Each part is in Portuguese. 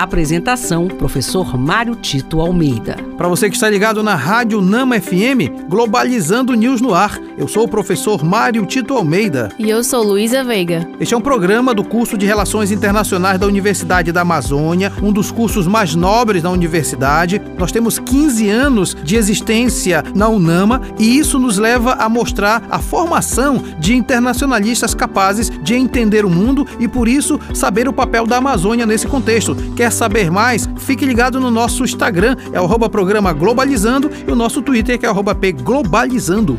Apresentação: Professor Mário Tito Almeida. Para você que está ligado na Rádio Nama FM, Globalizando News no Ar. Eu sou o professor Mário Tito Almeida. E eu sou Luísa Veiga. Este é um programa do curso de Relações Internacionais da Universidade da Amazônia, um dos cursos mais nobres da universidade. Nós temos 15 anos de existência na UNAMA e isso nos leva a mostrar a formação de internacionalistas capazes de entender o mundo e, por isso, saber o papel da Amazônia nesse contexto. Quer saber mais? Fique ligado no nosso Instagram, é o programa Globalizando e o nosso Twitter que é arroba pglobalizando.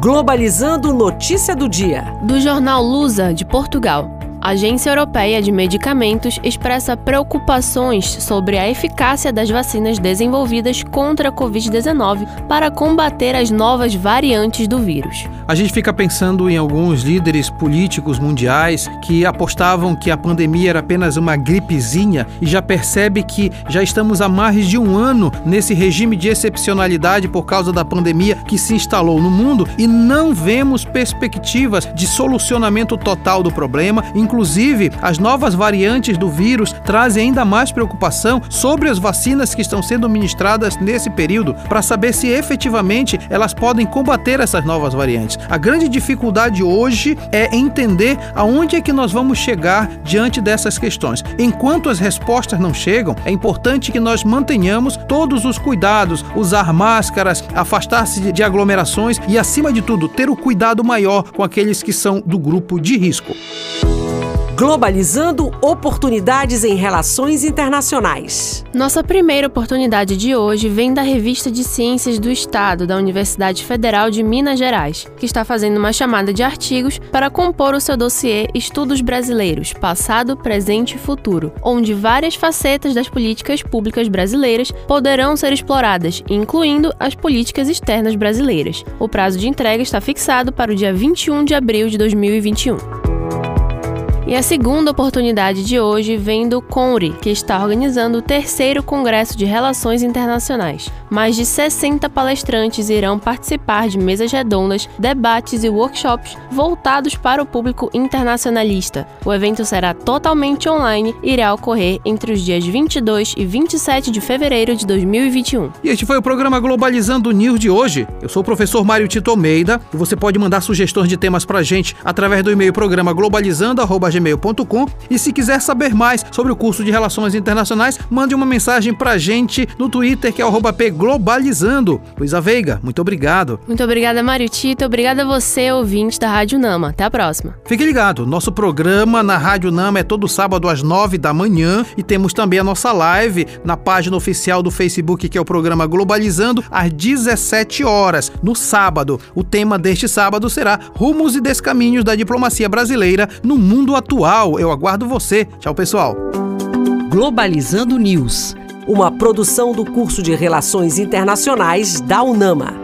Globalizando notícia do dia. Do jornal Lusa, de Portugal. A Agência Europeia de Medicamentos expressa preocupações sobre a eficácia das vacinas desenvolvidas contra a Covid-19 para combater as novas variantes do vírus. A gente fica pensando em alguns líderes políticos mundiais que apostavam que a pandemia era apenas uma gripezinha e já percebe que já estamos há mais de um ano nesse regime de excepcionalidade por causa da pandemia que se instalou no mundo e não vemos perspectivas de solucionamento total do problema, inclusive Inclusive, as novas variantes do vírus trazem ainda mais preocupação sobre as vacinas que estão sendo ministradas nesse período, para saber se efetivamente elas podem combater essas novas variantes. A grande dificuldade hoje é entender aonde é que nós vamos chegar diante dessas questões. Enquanto as respostas não chegam, é importante que nós mantenhamos todos os cuidados, usar máscaras, afastar-se de aglomerações e, acima de tudo, ter o cuidado maior com aqueles que são do grupo de risco. Globalizando oportunidades em relações internacionais. Nossa primeira oportunidade de hoje vem da Revista de Ciências do Estado da Universidade Federal de Minas Gerais, que está fazendo uma chamada de artigos para compor o seu dossiê Estudos Brasileiros, Passado, Presente e Futuro, onde várias facetas das políticas públicas brasileiras poderão ser exploradas, incluindo as políticas externas brasileiras. O prazo de entrega está fixado para o dia 21 de abril de 2021. E a segunda oportunidade de hoje vem do CONRI, que está organizando o terceiro Congresso de Relações Internacionais. Mais de 60 palestrantes irão participar de mesas redondas, debates e workshops voltados para o público internacionalista. O evento será totalmente online e irá ocorrer entre os dias 22 e 27 de fevereiro de 2021. E este foi o programa Globalizando News de hoje. Eu sou o professor Mário Tito Almeida e você pode mandar sugestões de temas para gente através do e-mail programa globalizando@ gmail.com. E se quiser saber mais sobre o curso de Relações Internacionais, mande uma mensagem pra gente no Twitter, que é o pglobalizando. Luísa Veiga, muito obrigado. Muito obrigada, Mário Tito. Obrigada a você, ouvinte da Rádio Nama. Até a próxima. Fique ligado, nosso programa na Rádio Nama é todo sábado às nove da manhã e temos também a nossa live na página oficial do Facebook, que é o programa Globalizando, às 17 horas, no sábado. O tema deste sábado será Rumos e Descaminhos da Diplomacia Brasileira no Mundo Atual atual. Eu aguardo você. Tchau, pessoal. Globalizando News, uma produção do curso de Relações Internacionais da UNAMA.